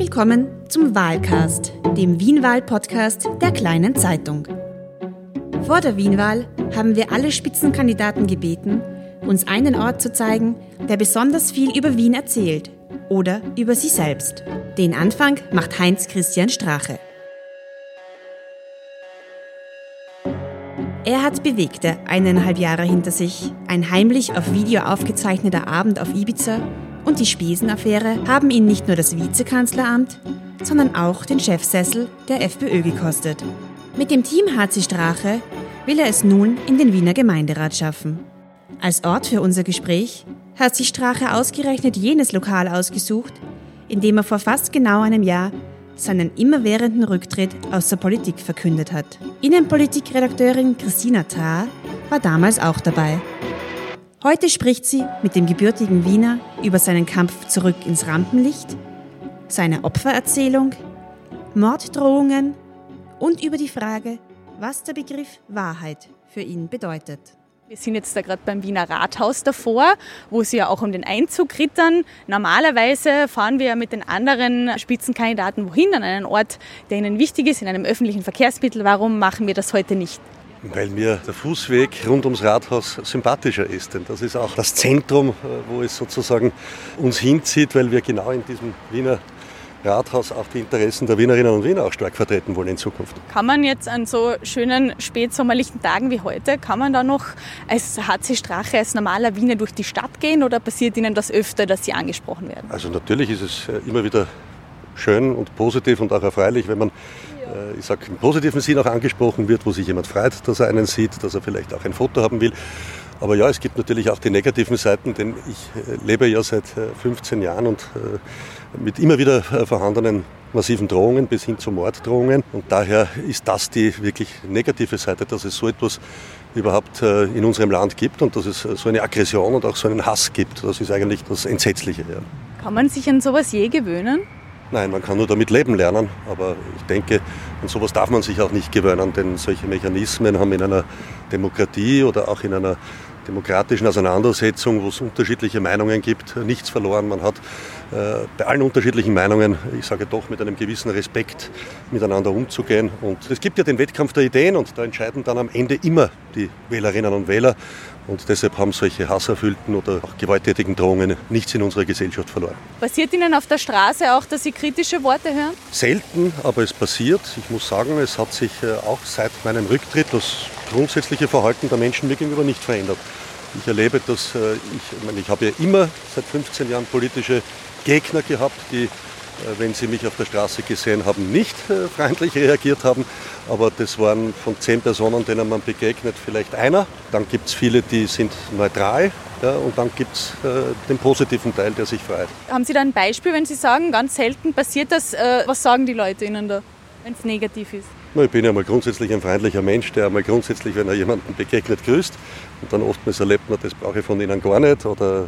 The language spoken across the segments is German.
willkommen zum Wahlcast, dem Wienwahl-Podcast der kleinen Zeitung. Vor der Wienwahl haben wir alle Spitzenkandidaten gebeten, uns einen Ort zu zeigen, der besonders viel über Wien erzählt oder über sie selbst. Den Anfang macht Heinz Christian Strache. Er hat bewegte eineinhalb Jahre hinter sich. Ein heimlich auf Video aufgezeichneter Abend auf Ibiza und die Spiesenaffäre haben ihn nicht nur das Vizekanzleramt, sondern auch den Chefsessel der FPÖ gekostet. Mit dem Team HC Strache will er es nun in den Wiener Gemeinderat schaffen. Als Ort für unser Gespräch hat sich Strache ausgerechnet jenes Lokal ausgesucht, in dem er vor fast genau einem Jahr seinen immerwährenden Rücktritt aus der Politik verkündet hat. Innenpolitikredakteurin Christina Thar war damals auch dabei. Heute spricht sie mit dem gebürtigen Wiener über seinen Kampf zurück ins Rampenlicht, seine Opfererzählung, Morddrohungen und über die Frage, was der Begriff Wahrheit für ihn bedeutet. Wir sind jetzt da gerade beim Wiener Rathaus davor, wo sie ja auch um den Einzug rittern. Normalerweise fahren wir ja mit den anderen Spitzenkandidaten wohin, an einen Ort, der ihnen wichtig ist, in einem öffentlichen Verkehrsmittel. Warum machen wir das heute nicht? Weil mir der Fußweg rund ums Rathaus sympathischer ist. Denn das ist auch das Zentrum, wo es sozusagen uns hinzieht, weil wir genau in diesem Wiener Rathaus auch die Interessen der Wienerinnen und Wiener auch stark vertreten wollen in Zukunft. Kann man jetzt an so schönen spätsommerlichen Tagen wie heute, kann man da noch als HC Strache, als normaler Wiener durch die Stadt gehen oder passiert Ihnen das öfter, dass Sie angesprochen werden? Also natürlich ist es äh, immer wieder schön und positiv und auch erfreulich, wenn man, äh, ich sage im positiven Sinn auch angesprochen wird, wo sich jemand freut, dass er einen sieht, dass er vielleicht auch ein Foto haben will. Aber ja, es gibt natürlich auch die negativen Seiten, denn ich äh, lebe ja seit 15 Jahren und mit immer wieder äh, vorhandenen massiven Drohungen bis hin zu Morddrohungen. Und daher ist das die wirklich negative Seite, dass es so etwas überhaupt äh, in unserem Land gibt und dass es äh, so eine Aggression und auch so einen Hass gibt. Das ist eigentlich das Entsetzliche. Ja. Kann man sich an sowas je gewöhnen? Nein, man kann nur damit leben lernen, aber ich denke, an sowas darf man sich auch nicht gewöhnen, denn solche Mechanismen haben in einer Demokratie oder auch in einer demokratischen Auseinandersetzung, wo es unterschiedliche Meinungen gibt, nichts verloren. Man hat äh, bei allen unterschiedlichen Meinungen, ich sage doch, mit einem gewissen Respekt miteinander umzugehen. Und es gibt ja den Wettkampf der Ideen und da entscheiden dann am Ende immer die Wählerinnen und Wähler. Und deshalb haben solche hasserfüllten oder auch gewalttätigen Drohungen nichts in unserer Gesellschaft verloren. Passiert Ihnen auf der Straße auch, dass Sie kritische Worte hören? Selten, aber es passiert. Ich muss sagen, es hat sich äh, auch seit meinem Rücktritt das grundsätzliche Verhalten der Menschen mir gegenüber nicht verändert. Ich erlebe, dass äh, ich, ich, meine, ich habe ja immer seit 15 Jahren politische Gegner gehabt, die wenn sie mich auf der Straße gesehen haben, nicht äh, freundlich reagiert haben. Aber das waren von zehn Personen, denen man begegnet, vielleicht einer. Dann gibt es viele, die sind neutral. Ja, und dann gibt es äh, den positiven Teil, der sich freut. Haben Sie da ein Beispiel, wenn Sie sagen, ganz selten passiert das? Äh, was sagen die Leute Ihnen da, wenn es negativ ist? Ich bin ja mal grundsätzlich ein freundlicher Mensch, der einmal grundsätzlich, wenn er jemanden begegnet, grüßt. Und dann oftmals erlebt man, das brauche ich von ihnen gar nicht oder äh,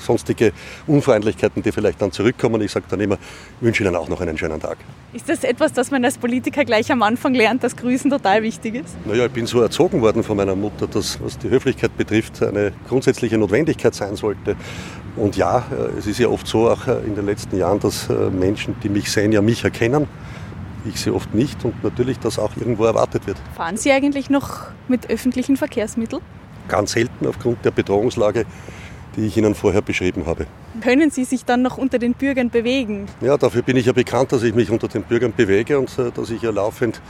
sonstige Unfreundlichkeiten, die vielleicht dann zurückkommen. Ich sage dann immer, ich wünsche Ihnen auch noch einen schönen Tag. Ist das etwas, das man als Politiker gleich am Anfang lernt, dass Grüßen total wichtig ist? Naja, ich bin so erzogen worden von meiner Mutter, dass was die Höflichkeit betrifft eine grundsätzliche Notwendigkeit sein sollte. Und ja, äh, es ist ja oft so, auch äh, in den letzten Jahren, dass Menschen, die mich sehen, ja mich erkennen ich sie oft nicht und natürlich das auch irgendwo erwartet wird. Fahren Sie eigentlich noch mit öffentlichen Verkehrsmitteln? Ganz selten aufgrund der Bedrohungslage, die ich Ihnen vorher beschrieben habe. Können Sie sich dann noch unter den Bürgern bewegen? Ja, dafür bin ich ja bekannt, dass ich mich unter den Bürgern bewege und äh, dass ich ja laufend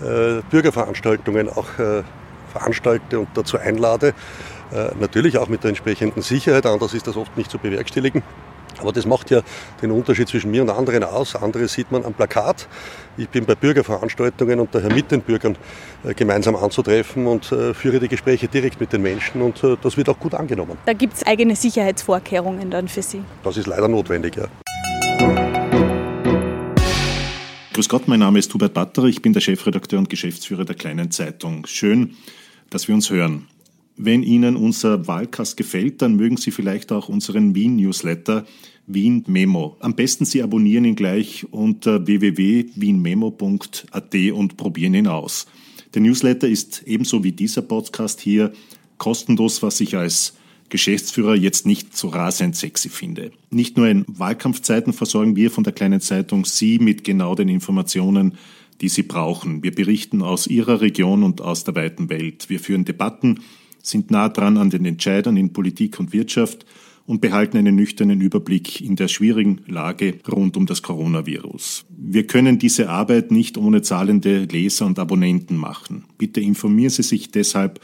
äh, Bürgerveranstaltungen auch äh, veranstalte und dazu einlade. Äh, natürlich auch mit der entsprechenden Sicherheit, anders ist das oft nicht zu bewerkstelligen. Aber das macht ja den Unterschied zwischen mir und anderen aus. Andere sieht man am Plakat. Ich bin bei Bürgerveranstaltungen und daher mit den Bürgern äh, gemeinsam anzutreffen und äh, führe die Gespräche direkt mit den Menschen und äh, das wird auch gut angenommen. Da gibt es eigene Sicherheitsvorkehrungen dann für Sie? Das ist leider notwendig, ja. Grüß Gott, mein Name ist Hubert Batterer, ich bin der Chefredakteur und Geschäftsführer der Kleinen Zeitung. Schön, dass wir uns hören. Wenn Ihnen unser Wahlkast gefällt, dann mögen Sie vielleicht auch unseren Wien-Newsletter Wien Memo. Am besten Sie abonnieren ihn gleich unter www.wienmemo.at und probieren ihn aus. Der Newsletter ist ebenso wie dieser Podcast hier kostenlos, was ich als Geschäftsführer jetzt nicht so rasend sexy finde. Nicht nur in Wahlkampfzeiten versorgen wir von der kleinen Zeitung Sie mit genau den Informationen, die Sie brauchen. Wir berichten aus Ihrer Region und aus der weiten Welt. Wir führen Debatten, sind nah dran an den Entscheidern in Politik und Wirtschaft und behalten einen nüchternen Überblick in der schwierigen Lage rund um das Coronavirus. Wir können diese Arbeit nicht ohne zahlende Leser und Abonnenten machen. Bitte informieren Sie sich deshalb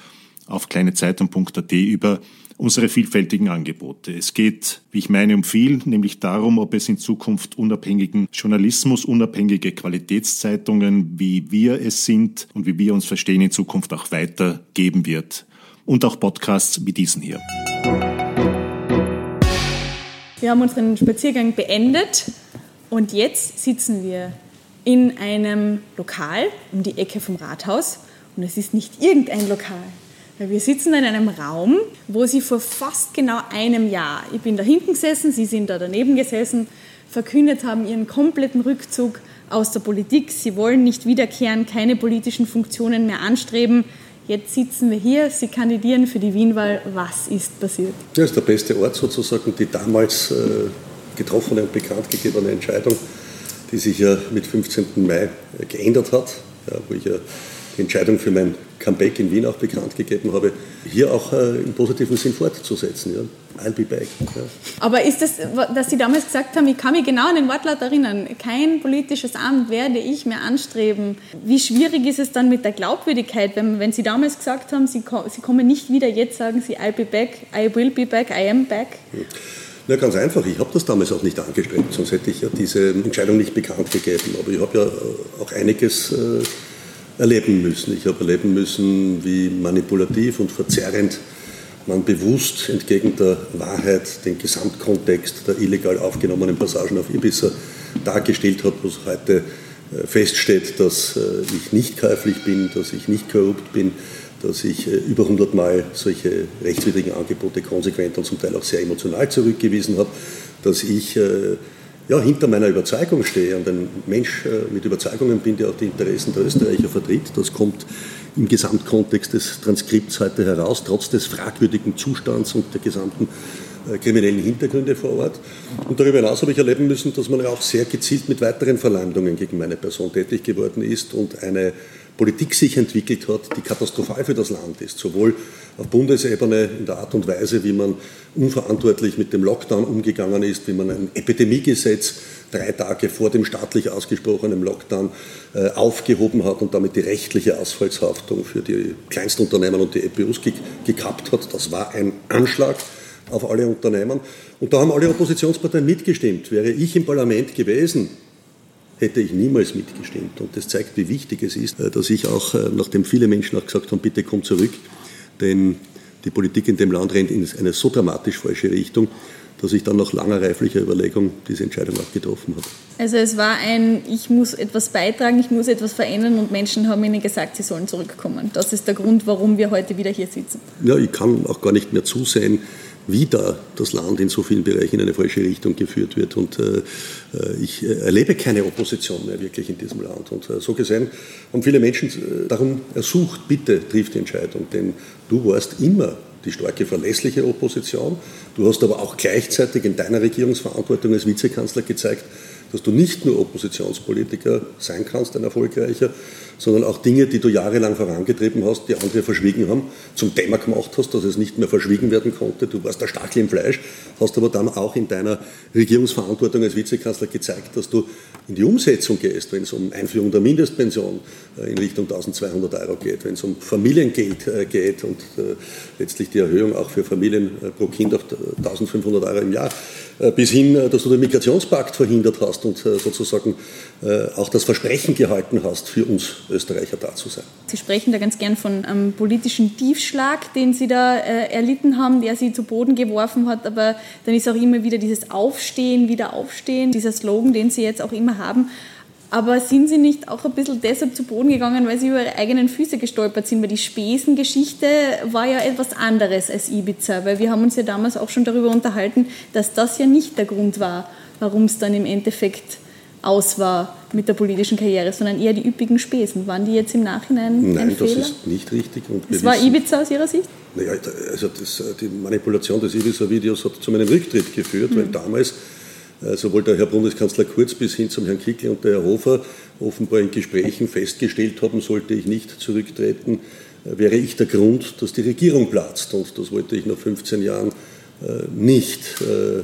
auf kleinezeitung.at über unsere vielfältigen Angebote. Es geht, wie ich meine, um viel, nämlich darum, ob es in Zukunft unabhängigen Journalismus, unabhängige Qualitätszeitungen, wie wir es sind und wie wir uns verstehen, in Zukunft auch weitergeben wird. Und auch Podcasts wie diesen hier. Wir haben unseren Spaziergang beendet und jetzt sitzen wir in einem Lokal um die Ecke vom Rathaus. Und es ist nicht irgendein Lokal. Wir sitzen in einem Raum, wo Sie vor fast genau einem Jahr, ich bin da hinten gesessen, Sie sind da daneben gesessen, verkündet haben Ihren kompletten Rückzug aus der Politik. Sie wollen nicht wiederkehren, keine politischen Funktionen mehr anstreben. Jetzt sitzen wir hier, Sie kandidieren für die Wienwahl. Was ist passiert? Das ist der beste Ort sozusagen, die damals äh, getroffene und bekannt gegebene Entscheidung, die sich ja mit 15. Mai geändert hat, wo ich ja die Entscheidung für mein Comeback in Wien auch bekannt gegeben habe, hier auch äh, im positiven Sinn fortzusetzen. Ja. I'll be back. Ja. Aber ist das, dass Sie damals gesagt haben, ich kann mich genau an den Wortlaut erinnern, kein politisches Amt werde ich mehr anstreben. Wie schwierig ist es dann mit der Glaubwürdigkeit, wenn, wenn Sie damals gesagt haben, Sie, Sie kommen nicht wieder, jetzt sagen Sie I'll be back, I will be back, I am back? Hm. Na, ganz einfach. Ich habe das damals auch nicht angestrebt, sonst hätte ich ja diese Entscheidung nicht bekannt gegeben. Aber ich habe ja äh, auch einiges äh, erleben müssen. Ich habe erleben müssen, wie manipulativ und verzerrend man bewusst entgegen der Wahrheit den Gesamtkontext der illegal aufgenommenen Passagen auf Ibiza dargestellt hat, wo es heute äh, feststeht, dass äh, ich nicht käuflich bin, dass ich nicht korrupt bin, dass ich äh, über 100 Mal solche rechtswidrigen Angebote konsequent und zum Teil auch sehr emotional zurückgewiesen habe, dass ich ja, hinter meiner Überzeugung stehe und ein Mensch äh, mit Überzeugungen bin, der auch die Interessen der Österreicher vertritt. Das kommt im Gesamtkontext des Transkripts heute heraus, trotz des fragwürdigen Zustands und der gesamten kriminellen Hintergründe vor Ort. Und darüber hinaus habe ich erleben müssen, dass man ja auch sehr gezielt mit weiteren Verleumdungen gegen meine Person tätig geworden ist und eine Politik sich entwickelt hat, die katastrophal für das Land ist, sowohl auf Bundesebene in der Art und Weise, wie man unverantwortlich mit dem Lockdown umgegangen ist, wie man ein Epidemiegesetz drei Tage vor dem staatlich ausgesprochenen Lockdown äh, aufgehoben hat und damit die rechtliche Ausfallshaftung für die Kleinstunternehmen und die EPUs gekappt hat. Das war ein Anschlag auf alle Unternehmen. Und da haben alle Oppositionsparteien mitgestimmt. Wäre ich im Parlament gewesen, hätte ich niemals mitgestimmt. Und das zeigt, wie wichtig es ist, äh, dass ich auch, äh, nachdem viele Menschen auch gesagt haben, bitte komm zurück, denn die Politik in dem Land rennt in eine so dramatisch falsche Richtung, dass ich dann nach langer reiflicher Überlegung diese Entscheidung auch getroffen habe. Also es war ein, ich muss etwas beitragen, ich muss etwas verändern und Menschen haben ihnen gesagt, sie sollen zurückkommen. Das ist der Grund, warum wir heute wieder hier sitzen. Ja, ich kann auch gar nicht mehr zusehen, wie da das Land in so vielen Bereichen in eine falsche Richtung geführt wird. Und äh, äh ich äh, erlebe keine Opposition mehr wirklich in diesem Land. Und äh, so gesehen haben viele Menschen äh, darum ersucht, bitte trifft die Entscheidung, denn du warst immer die starke, verlässliche Opposition. Du hast aber auch gleichzeitig in deiner Regierungsverantwortung als Vizekanzler gezeigt, dass du nicht nur Oppositionspolitiker sein kannst, ein erfolgreicher, sondern auch Dinge, die du jahrelang vorangetrieben hast, die andere verschwiegen haben, zum Thema gemacht hast, dass es nicht mehr verschwiegen werden konnte. Du warst der Stachel im Fleisch, hast aber dann auch in deiner Regierungsverantwortung als Vizekanzler gezeigt, dass du in die Umsetzung gehst, wenn es um Einführung der Mindestpension äh, in Richtung 1200 Euro geht, wenn es um Familiengeld äh, geht und äh, letztlich die Erhöhung auch für Familien pro Kind auf 1500 Euro im Jahr, bis hin, dass du den Migrationspakt verhindert hast und sozusagen auch das Versprechen gehalten hast, für uns Österreicher da zu sein. Sie sprechen da ganz gern von einem politischen Tiefschlag, den Sie da erlitten haben, der Sie zu Boden geworfen hat, aber dann ist auch immer wieder dieses Aufstehen, wieder Aufstehen, dieser Slogan, den Sie jetzt auch immer haben. Aber sind Sie nicht auch ein bisschen deshalb zu Boden gegangen, weil Sie über Ihre eigenen Füße gestolpert sind? Weil die Spesengeschichte war ja etwas anderes als Ibiza, weil wir haben uns ja damals auch schon darüber unterhalten, dass das ja nicht der Grund war, warum es dann im Endeffekt aus war. mit der politischen Karriere, sondern eher die üppigen Spesen. Waren die jetzt im Nachhinein Nein, ein Fehler? das ist nicht richtig. Und das war Ibiza aus Ihrer Sicht? Naja, also das, die Manipulation des Ibiza-Videos hat zu meinem Rücktritt geführt, mhm. weil damals äh, sowohl der Herr Bundeskanzler Kurz bis hin zum Herrn Kickl und der Herr Hofer offenbar in Gesprächen festgestellt haben, sollte ich nicht zurücktreten, äh, wäre ich der Grund, dass die Regierung platzt. Und das wollte ich nach 15 Jahren äh, nicht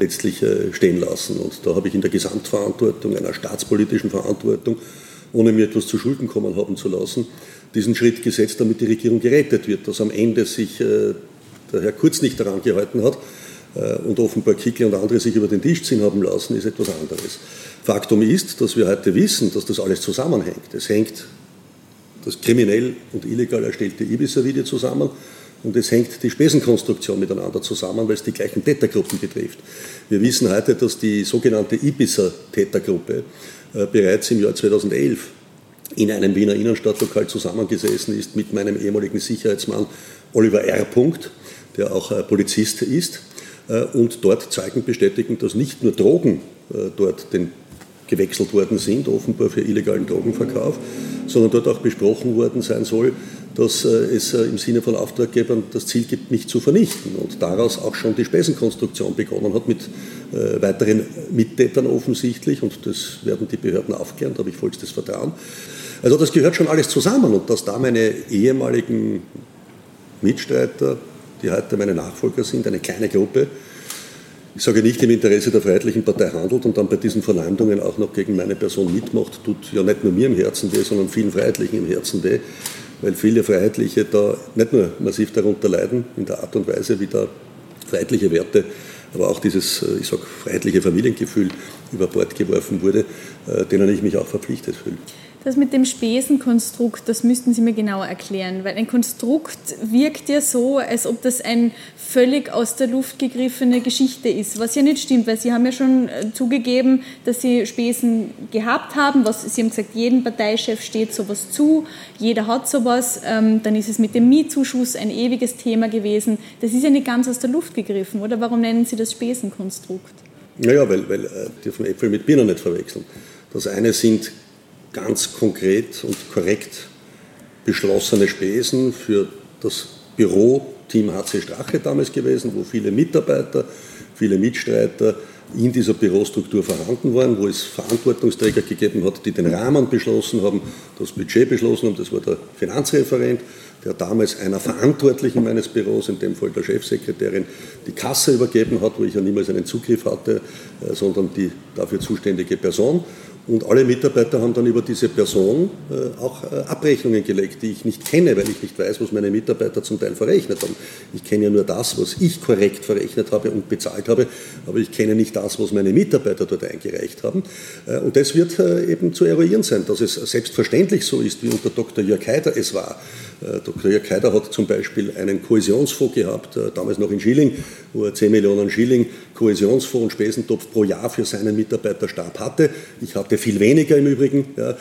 letztlich stehen lassen. Und da habe ich in der Gesamtverantwortung, einer staatspolitischen Verantwortung, ohne mir etwas zu Schulden kommen haben zu lassen, diesen Schritt gesetzt, damit die Regierung gerettet wird. Dass am Ende sich der Herr Kurz nicht daran gehalten hat, äh, und offenbar Kickl und andere sich über den Tisch ziehen haben lassen, ist etwas anderes. Faktum ist, dass wir heute wissen, dass das alles zusammenhängt. Es hängt das kriminell und illegal erstellte Ibiza-Video zusammen und es hängt die Spesenkonstruktion miteinander zusammen, weil es die gleichen Tätergruppen betrifft. Wir wissen heute, dass die sogenannte Ibiza-Tätergruppe äh, bereits im Jahr 2011 in einem Wiener Innenstadtlokal zusammengesessen ist mit meinem ehemaligen Sicherheitsmann Oliver R. der auch äh, Polizist ist äh, und dort Zeugen bestätigen, dass nicht nur Drogen äh, dort den gewechselt worden sind, offenbar für illegalen Drogenverkauf, sondern dort auch besprochen worden sein soll, dass äh, es im Sinne von Auftraggebern das Ziel gibt, mich zu vernichten. Und daraus auch schon die Spesenkonstruktion begonnen hat mit weiteren Mittätern offensichtlich. Und das werden die Behörden aufklären, da habe ich vollstes Vertrauen. Also das gehört schon alles zusammen. Und dass da meine ehemaligen Mitstreiter die heute meine Nachfolger sind, eine kleine Gruppe, ich sage nicht im Interesse der Freiheitlichen Partei handelt und dann bei diesen Verleumdungen auch noch gegen meine Person mitmacht, tut ja nicht nur mir im Herzen weh, sondern vielen Freiheitlichen im Herzen weh, weil viele Freiheitliche da nicht nur massiv darunter leiden, in der Art und Weise, wie da freiheitliche Werte, aber auch dieses, äh, ich sage, freiheitliche Familiengefühl über Bord geworfen wurde, äh, denen ich mich auch verpflichtet fühle. Das mit dem Spesenkonstrukt, das müssten Sie mir genauer erklären, weil ein Konstrukt wirkt ja so, als ob das ein völlig aus der Luft gegriffene Geschichte ist, was ja nicht stimmt, weil Sie haben ja schon äh, zugegeben, dass Sie Spesen gehabt haben, was Sie haben gesagt, jedem Parteichef steht sowas zu, jeder hat sowas, ähm, dann ist es mit dem Mietzuschuss ein ewiges Thema gewesen. Das ist ja nicht ganz aus der Luft gegriffen, oder? Warum nennen Sie das Spesenkonstrukt? Naja, weil, weil äh, dürfen Äpfel mit Birnen nicht verwechseln. Das eine sind ganz konkret und korrekt beschlossene Spesen für das Büroteam HC Strache damals gewesen, wo viele Mitarbeiter, viele Mitstreiter in dieser Bürostruktur vorhanden waren, wo es Verantwortungsträger gegeben hat, die den Rahmen beschlossen haben, das Budget beschlossen haben. Das war der Finanzreferent, der damals einer Verantwortlichen meines Büros, in dem Fall der Chefsekretärin, die Kasse übergeben hat, wo ich ja niemals einen Zugriff hatte, äh, sondern die dafür zuständige Person. Und alle Mitarbeiter haben dann über diese Person äh, auch äh, Abrechnungen gelegt, die ich nicht kenne, weil ich nicht weiß, was meine Mitarbeiter zum Teil verrechnet haben. Ich kenne ja nur das, was ich korrekt verrechnet habe und bezahlt habe, aber ich kenne nicht das, was meine Mitarbeiter dort eingereicht haben. Äh, und das wird eben zu eruieren sein, dass es selbstverständlich so ist, wie unter Dr. Jörg Haider es war. Dr. Jörg Haider hat zum Beispiel einen Kohäsionsfonds gehabt, damals noch in Schilling, wo er 10 Millionen Schilling Kohäsionsfonds und Spesentopf pro Jahr für seinen Mitarbeiterstab hatte. Ich hatte viel weniger im Übrigen. Äh,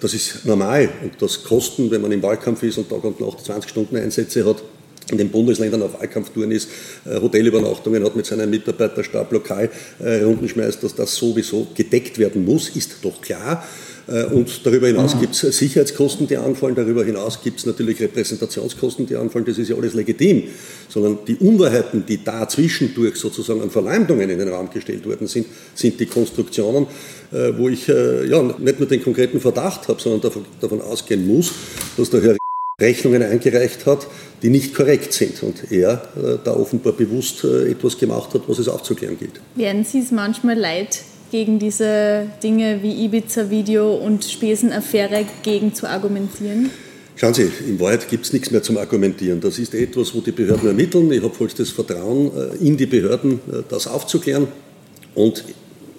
das ist normal und das Kosten, wenn man im Wahlkampf ist und Tag und Nacht 20 Stunden Einsätze hat, in den Bundesländern auf Wahlkampftouren ist, äh, Hotelübernachtungen hat mit seinem Mitarbeiterstab lokal äh, rundenschmeißt, dass das sowieso gedeckt werden muss, ist doch klar. Äh, und darüber hinaus gibt es Sicherheitskosten, die anfallen. Darüber hinaus gibt es natürlich Repräsentationskosten, die anfallen. Das ist ja alles legitim. Sondern die Unwahrheiten, die da zwischendurch sozusagen an Verleumdungen in den Raum gestellt worden sind, sind die Konstruktionen, äh, wo ich äh, ja, nicht nur den konkreten Verdacht habe, sondern davon ausgehen muss, dass der Herr Rechnungen eingereicht hat, die nicht korrekt sind und er da offenbar bewusst etwas gemacht hat, was es aufzuklären gilt. Werden Sie es manchmal leid, gegen diese Dinge wie Ibiza-Video und Spesenaffäre gegen zu argumentieren? Schauen Sie, in Wahrheit gibt es nichts mehr zum Argumentieren. Das ist etwas, wo die Behörden ermitteln. Ich habe vollstes Vertrauen äh, in die Behörden, äh, das aufzuklären. Und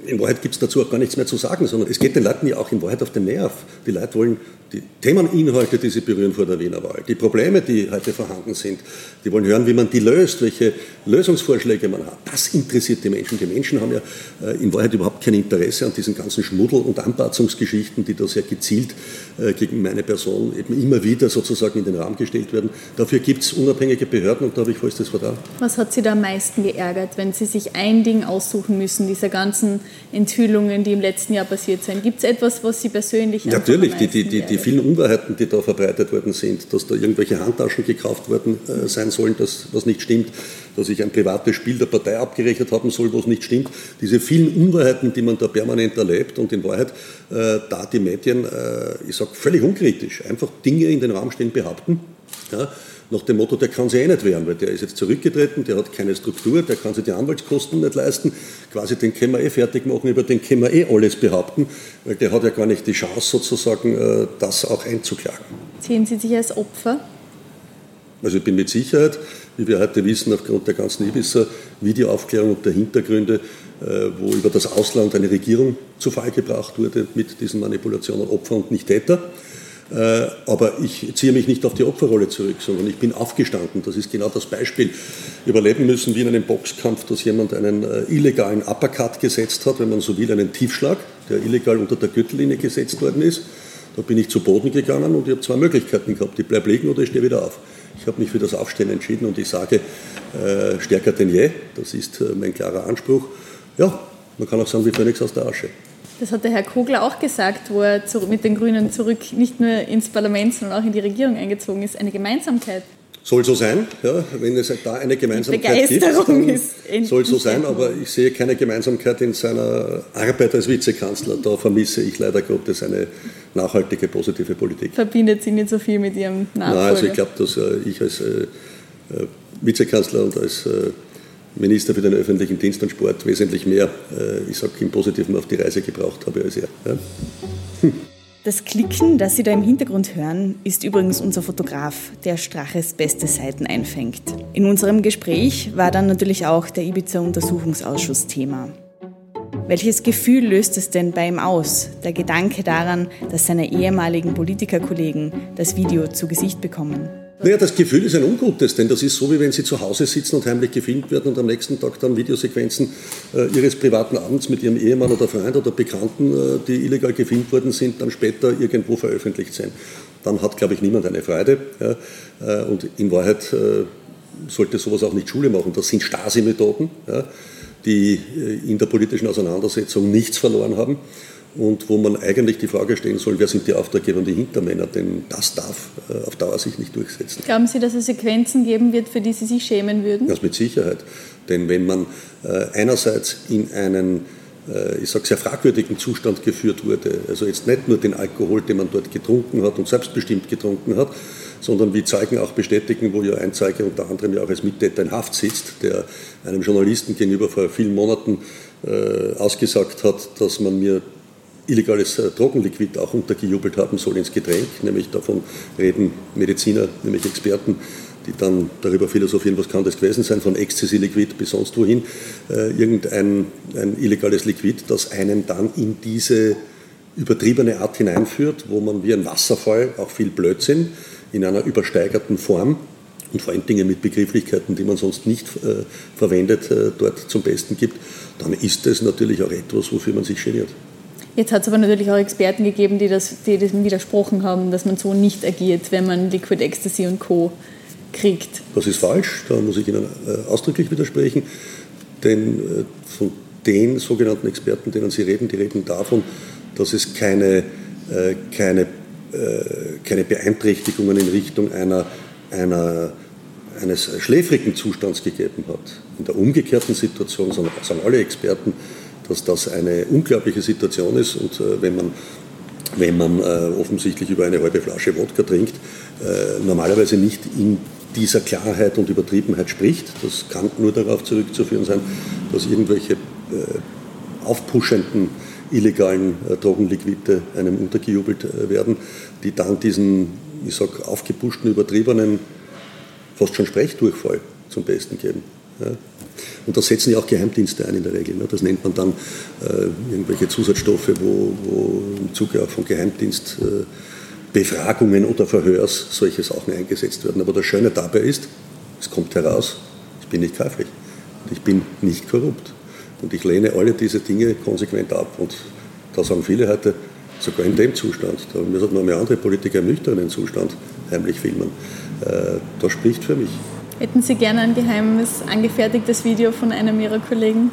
in Wahrheit gibt es dazu auch gar nichts mehr zu sagen, sondern es geht den Leuten ja auch in Wahrheit auf den Nerv. Die Leute wollen die Themeninhalte, die sie berühren vor der Wiener Wahl, die Probleme, die heute vorhanden sind, die wollen hören, wie man die löst, welche Lösungsvorschläge man hat. Das interessiert die Menschen. Die Menschen haben ja äh, in Wahrheit überhaupt kein Interesse an diesen ganzen Schmuddel- und Anpatzungsgeschichten, die da sehr gezielt äh, gegen meine Person eben immer wieder sozusagen in den Raum gestellt werden. Dafür gibt es unabhängige Behörden und da habe ich vollstes Vertrauen. Was hat Sie da am meisten geärgert, wenn Sie sich ein Ding aussuchen müssen, dieser ganzen Enthüllungen, die im letzten Jahr passiert sind? Gibt es etwas, was Sie persönlich Natürlich, die, die, die, die vielen Unwahrheiten, die da verbreitet worden sind, dass da irgendwelche Handtaschen gekauft worden äh, sein sollen, das, was nicht stimmt, dass ich ein privates Spiel der Partei abgerechnet haben soll, was nicht stimmt. Diese vielen Unwahrheiten, die man da permanent erlebt und in Wahrheit äh, da die Medien, äh, ich sage völlig unkritisch, einfach Dinge in den Raum stehen, behaupten. Ja, nach dem Motto, der kann sich eh nicht wehren, weil der ist jetzt zurückgetreten, der hat keine Struktur, der kann sich die Anwaltskosten nicht leisten. Quasi den können wir eh fertig machen, über den können wir eh alles behaupten, weil der hat ja gar nicht die Chance sozusagen, äh, das auch einzuklagen. Sehen Sie sich als Opfer? Also ich bin mit Sicherheit, wie wir heute wissen, aufgrund der ganzen Ibiza-Videoaufklärung und der Hintergründe, äh, wo über das Ausland eine Regierung zu Fall gebracht wurde mit diesen Manipulationen Opfer und nicht Täter. Äh, aber ich ziehe mich nicht auf die Opferrolle zurück, sondern ich bin aufgestanden. Das ist genau das Beispiel. Überleben müssen wie in einem Boxkampf, dass jemand einen äh, illegalen Uppercut gesetzt hat, wenn man so will, einen Tiefschlag, der illegal unter der Gürtellinie gesetzt worden ist. Da bin ich zu Boden gegangen und ich habe zwei Möglichkeiten gehabt. Ich bleibe liegen oder ich stehe wieder auf. Ich habe mich für das Aufstehen entschieden und ich sage, äh, stärker denn je. Das ist äh, mein klarer Anspruch. Ja, man kann auch sagen, wie Phönix aus der Asche. Das hat der Herr Kogler auch gesagt, wo er mit den Grünen zurück nicht nur ins Parlament, sondern auch in die Regierung eingezogen ist. Eine Gemeinsamkeit. Soll so sein, ja, wenn es da eine Gemeinsamkeit gibt, soll so sein, aber ich sehe keine Gemeinsamkeit in seiner Arbeit als Vizekanzler. Da vermisse ich leider Gottes eine nachhaltige, positive Politik. Verbindet Sie nicht so viel mit Ihrem Nachfolger? Nein, also ich glaube, dass äh, ich als äh, äh, Vizekanzler und als Minister für den öffentlichen Dienst und Sport wesentlich mehr, ich sage im Positiven, auf die Reise gebraucht habe als er. Ja. Das Klicken, das Sie da im Hintergrund hören, ist übrigens unser Fotograf, der Straches beste Seiten einfängt. In unserem Gespräch war dann natürlich auch der Ibiza-Untersuchungsausschuss Thema. Welches Gefühl löst es denn bei ihm aus, der Gedanke daran, dass seine ehemaligen Politikerkollegen das Video zu Gesicht bekommen? Naja, das Gefühl ist ein ungutes, denn das ist so, wie wenn Sie zu Hause sitzen und heimlich gefilmt werden und am nächsten Tag dann Videosequenzen äh, Ihres privaten Abends mit Ihrem Ehemann oder Freund oder Bekannten, äh, die illegal gefilmt worden sind, dann später irgendwo veröffentlicht sind. Dann hat, glaube ich, niemand eine Freude. Ja, äh, und in Wahrheit äh, sollte sowas auch nicht Schule machen. Das sind Stasi-Methoden, ja, die äh, in der politischen Auseinandersetzung nichts verloren haben und wo man eigentlich die Frage stellen soll, wer sind die Auftraggeber und die Hintermänner, denn das darf äh, auf Dauer sich nicht durchsetzen. Glauben Sie, dass es Sequenzen geben wird, für die Sie sich schämen würden? Das mit Sicherheit. Denn wenn man äh, einerseits in einen äh, ich sage, sehr fragwürdigen Zustand geführt wurde. Also jetzt nicht nur den Alkohol, den man dort getrunken hat und selbstbestimmt getrunken hat, sondern wie Zeugen auch bestätigen, wo ja ein Zeuge unter anderem ja auch als Mittäter in Haft sitzt, der einem Journalisten gegenüber vor vielen Monaten äh, ausgesagt hat, dass man mir illegales äh, Drogenliquid auch untergejubelt haben soll ins Getränk, nämlich davon reden Mediziner, nämlich Experten, die dann darüber philosophieren, was kann das gewesen sein, von Ecstasy-Liquid bis sonst wohin, äh, irgendein ein illegales Liquid, das einen dann in diese übertriebene Art hineinführt, wo man wie ein Wasserfall auch viel Blödsinn in einer übersteigerten Form und vor allen Dingen mit Begrifflichkeiten, die man sonst nicht äh, verwendet, äh, dort zum Besten gibt, dann ist es natürlich auch etwas, wofür man sich geniert. Jetzt hat es aber natürlich auch Experten gegeben, die, das, die dem widersprochen haben, dass man so nicht agiert, wenn man Liquid Ecstasy und Co. kriegt. Das ist falsch, da muss ich Ihnen äh, ausdrücklich widersprechen, denn äh, von den sogenannten Experten, denen Sie reden, die reden davon, dass es keine, äh, keine, keine Beeinträchtigungen in Richtung einer, einer, eines schläfrigen Zustands gegeben hat. In der umgekehrten Situation sagen alle Experten, dass das eine unglaubliche Situation ist und äh, wenn man wenn man äh, offensichtlich über eine halbe Flasche Wodka trinkt, äh, normalerweise nicht in dieser Klarheit und Übertriebenheit spricht. Das kann nur darauf zurückzuführen sein, dass irgendwelche aufpuschenden illegalen Drogenliquide einem untergejubelt werden, die dann diesen, ich sag, aufgepuschten, übertriebenen, fast schon Sprechdurchfall zum Besten geben. Ja. Und da setzen ja auch Geheimdienste ein in der Regel. Ne? Das nennt man dann äh, irgendwelche Zusatzstoffe, wo, wo, im Zuge auch von Geheimdienst Befragungen oder Verhörs solche Sachen eingesetzt werden. Aber das Schöne dabei ist, es kommt heraus, ich bin nicht käuflich und ich bin nicht korrupt. Und ich lehne alle diese Dinge konsequent ab. Und da sagen viele heute, sogar in dem Zustand, da müssen noch mehr andere Politiker im nüchternen Zustand heimlich filmen. Äh, das spricht für mich. Hätten Sie gerne ein geheimes, angefertigtes Video von einem Ihrer Kollegen?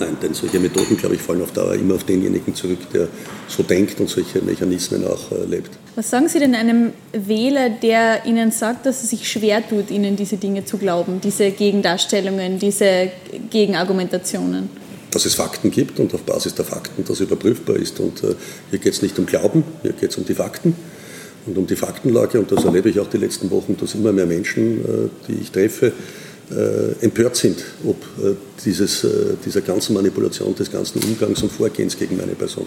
Nein, denn solche Methoden, glaube ich, fallen auf Dauer immer auf denjenigen zurück, der so denkt und solche Mechanismen auch äh, lebt. Was sagen Sie denn einem Wähler, der Ihnen sagt, dass es sich schwer tut, Ihnen diese Dinge zu glauben, diese Gegendarstellungen, diese Gegenargumentationen? Dass es Fakten gibt und auf Basis der Fakten das überprüfbar ist. Und äh, hier geht es nicht um Glauben, hier geht es um die Fakten und um die Faktenlage. Und das erlebe ich auch die letzten Wochen, dass immer mehr Menschen, äh, die ich treffe, äh, empört sind, ob äh, dieses, dieser ganzen Manipulation, des ganzen Umgangs und Vorgehens gegen meine Person.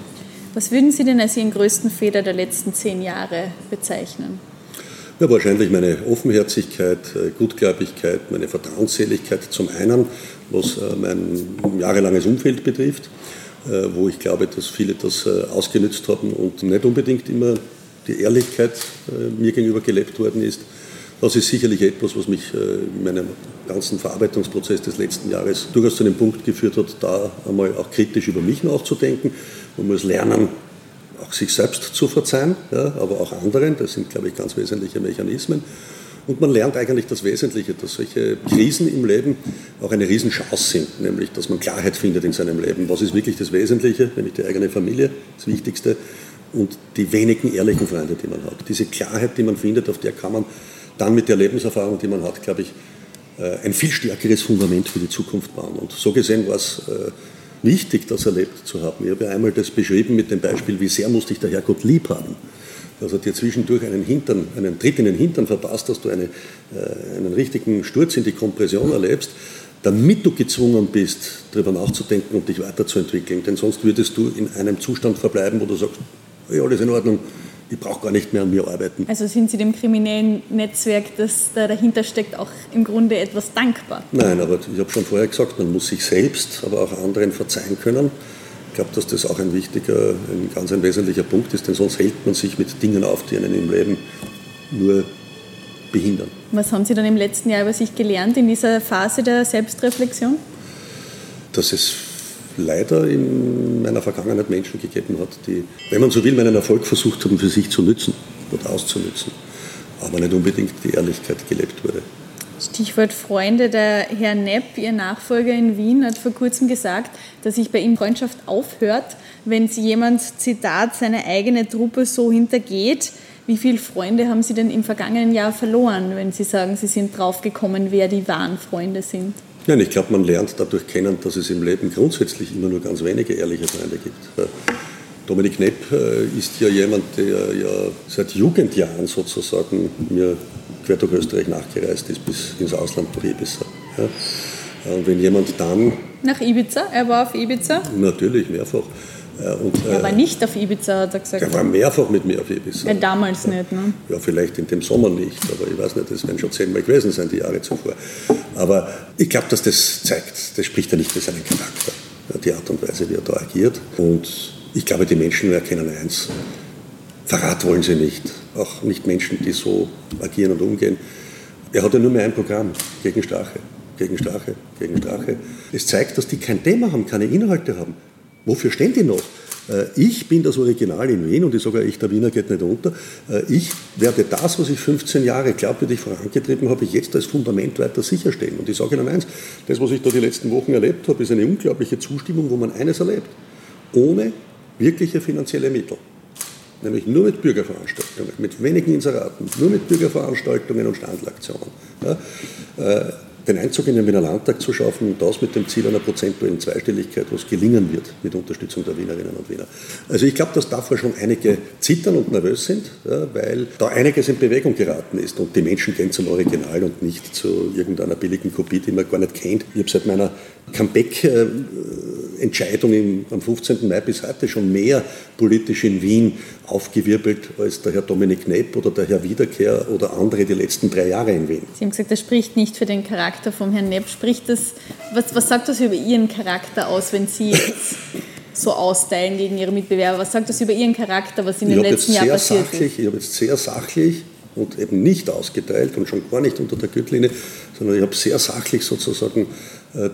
Was würden Sie denn als Ihren größten Fehler der letzten zehn Jahre bezeichnen? Ja, wahrscheinlich meine Offenherzigkeit, Gutgläubigkeit, meine Vertrauensseligkeit zum einen, was mein jahrelanges Umfeld betrifft, wo ich glaube, dass viele das ausgenützt haben und nicht unbedingt immer die Ehrlichkeit mir gegenüber gelebt worden ist. Das ist sicherlich etwas, was mich in meinem ganzen Verarbeitungsprozess des letzten Jahres durchaus zu einem Punkt geführt hat, da einmal auch kritisch über mich nachzudenken. Man muss lernen, auch sich selbst zu verzeihen, ja, aber auch anderen. Das sind, glaube ich, ganz wesentliche Mechanismen. Und man lernt eigentlich das Wesentliche, dass solche Krisen im Leben auch eine Riesenchance sind, nämlich dass man Klarheit findet in seinem Leben. Was ist wirklich das Wesentliche, nämlich die eigene Familie, das Wichtigste, und die wenigen ehrlichen Freunde, die man hat. Diese Klarheit, die man findet, auf der kann man dann mit der Lebenserfahrung, die man hat, glaube ich, äh, ein viel stärkeres Fundament für die Zukunft bauen. Und so gesehen war es äh, wichtig, das erlebt zu haben. Ich habe ja einmal das beschrieben mit dem Beispiel, wie sehr musste ich der Herrgott lieb haben, dass er dir zwischendurch einen, Hintern, einen Tritt in den Hintern verpasst, dass du eine, äh, einen richtigen Sturz in die Kompression erlebst, damit du gezwungen bist, darüber nachzudenken und dich weiterzuentwickeln. Denn sonst würdest du in einem Zustand verbleiben, wo du sagst, ja, alles in Ordnung, ich brauche gar nicht mehr an mir arbeiten. Also sind Sie dem kriminellen Netzwerk, das da dahinter steckt, auch im Grunde etwas dankbar? Nein, aber ich habe schon vorher gesagt, man muss sich selbst, aber auch anderen verzeihen können. Ich glaube, dass das auch ein wichtiger, ein ganz ein wesentlicher Punkt ist, denn sonst hält man sich mit Dingen auf, die einen im Leben nur behindern. Was haben Sie dann im letzten Jahr über sich gelernt in dieser Phase der Selbstreflexion? Dass es leider in meiner Vergangenheit Menschen gegeben hat, die, wenn man so will, meinen Erfolg versucht haben, für sich zu nützen oder auszunützen, aber nicht unbedingt die Ehrlichkeit gelebt wurde. Stichwort Freunde. Der Herr Nepp, Ihr Nachfolger in Wien, hat vor kurzem gesagt, dass sich bei ihm Freundschaft aufhört, wenn jemand, Zitat, seine eigene Truppe so hintergeht. Wie viele Freunde haben Sie denn im vergangenen Jahr verloren, wenn Sie sagen, Sie sind draufgekommen, wer die wahren Freunde sind? Nein, ich glaube, man lernt dadurch kennen, dass es im Leben grundsätzlich immer nur ganz wenige ehrliche Freunde gibt. Dominik Knepp äh, ist ja jemand, der ja seit Jugendjahren sozusagen mir quer durch Österreich nachgereist ist, bis ins Ausland nach Ibiza. Und wenn jemand dann. Nach Ibiza? Er war auf Ibiza? Natürlich, mehrfach. Äh, und, er äh, war nicht auf Ibiza, hat er gesagt. Er war mehrfach mit mir auf Ibiza. Ja, damals nicht, ne? Ja, vielleicht in dem Sommer nicht, aber ich weiß nicht, das werden schon zehnmal gewesen sein, die Jahre zuvor. Aber ich glaube, dass das zeigt, das spricht ja nicht für seinen Charakter, die Art und Weise, wie er da agiert. Und ich glaube, die Menschen erkennen eins, Verrat wollen sie nicht, auch nicht Menschen, die so agieren und umgehen. Er hat ja nur mehr ein Programm gegen Strache, gegen Strache, gegen Strache. Es zeigt, dass die kein Thema haben, keine Inhalte haben. Wofür stehen die noch? Äh, ich bin das Original in Wien und ich sage, ich, der Wiener geht nicht unter. Äh, ich werde das, was ich 15 Jahre glaubwürdig vorangetrieben habe, jetzt als Fundament weiter sicherstellen. Und ich sage Ihnen eins, das, was ich da die letzten Wochen erlebt habe, ist eine unglaubliche Zustimmung, wo man eines erlebt. Ohne wirkliche finanzielle Mittel. Nämlich nur mit Bürgerveranstaltungen, mit wenigen Inseraten, nur mit Bürgerveranstaltungen und Standlaktionen. Ja, äh, den Einzug in den Wiener Landtag zu schaffen das mit dem Ziel einer prozentuellen Zweistelligkeit, was gelingen wird mit Unterstützung der Wienerinnen und Wiener. Also ich glaube, dass davor schon einige zittern und nervös sind, ja, weil da einiges in Bewegung geraten ist und die Menschen gehen zum Original und nicht zu irgendeiner billigen Kopie, die man gar nicht kennt. Ich habe seit meiner Comeback-Entscheidung am 15. Mai bis heute schon mehr politisch in Wien aufgewirbelt als der Herr Dominik Knepp oder der Herr Wiederkehr oder andere die letzten drei Jahre in Wien. Sie haben gesagt, das spricht nicht für den Charakter vom Herrn Nepp. Spricht das, was, was sagt das über Ihren Charakter aus, wenn Sie jetzt so austeilen gegen ihre Mitbewerber? Was sagt das über ihren Charakter, was in den letzten Jahren passiert sachlich, ist? Ich habe jetzt sehr sachlich und eben nicht ausgeteilt und schon gar nicht unter der Gürtellinie, sondern ich habe sehr sachlich sozusagen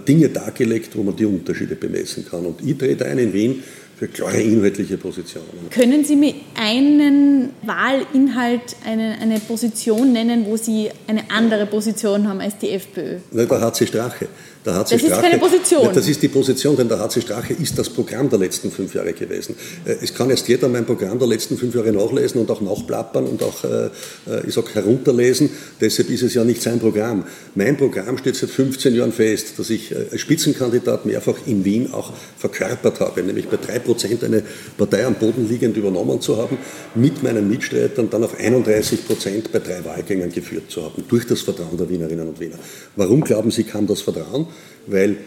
Dinge dargelegt, wo man die Unterschiede bemessen kann. Und ich trete ein in Wien für klare inhaltliche Positionen. Können Sie mir einen Wahlinhalt, eine, eine Position nennen, wo Sie eine andere Position haben als die FPÖ? Da hat sie Strache. Der HC das Strache, ist keine Position. Ja, das ist die Position, denn der HC Strache ist das Programm der letzten fünf Jahre gewesen. Äh, es kann erst jeder mein Programm der letzten fünf Jahre nachlesen und auch nachplappern und auch, äh, äh, ich sag, herunterlesen. Deshalb ist es ja nicht sein Programm. Mein Programm steht seit 15 Jahren fest, dass ich als Spitzenkandidat mehrfach in Wien auch verkörpert habe, nämlich bei drei Prozent eine Partei am Boden liegend übernommen zu haben, mit meinen Mitstreitern dann auf 31 Prozent bei drei Wahlgängen geführt zu haben, durch das Vertrauen der Wienerinnen und Wiener. Warum glauben Sie, kam das Vertrauen? Weil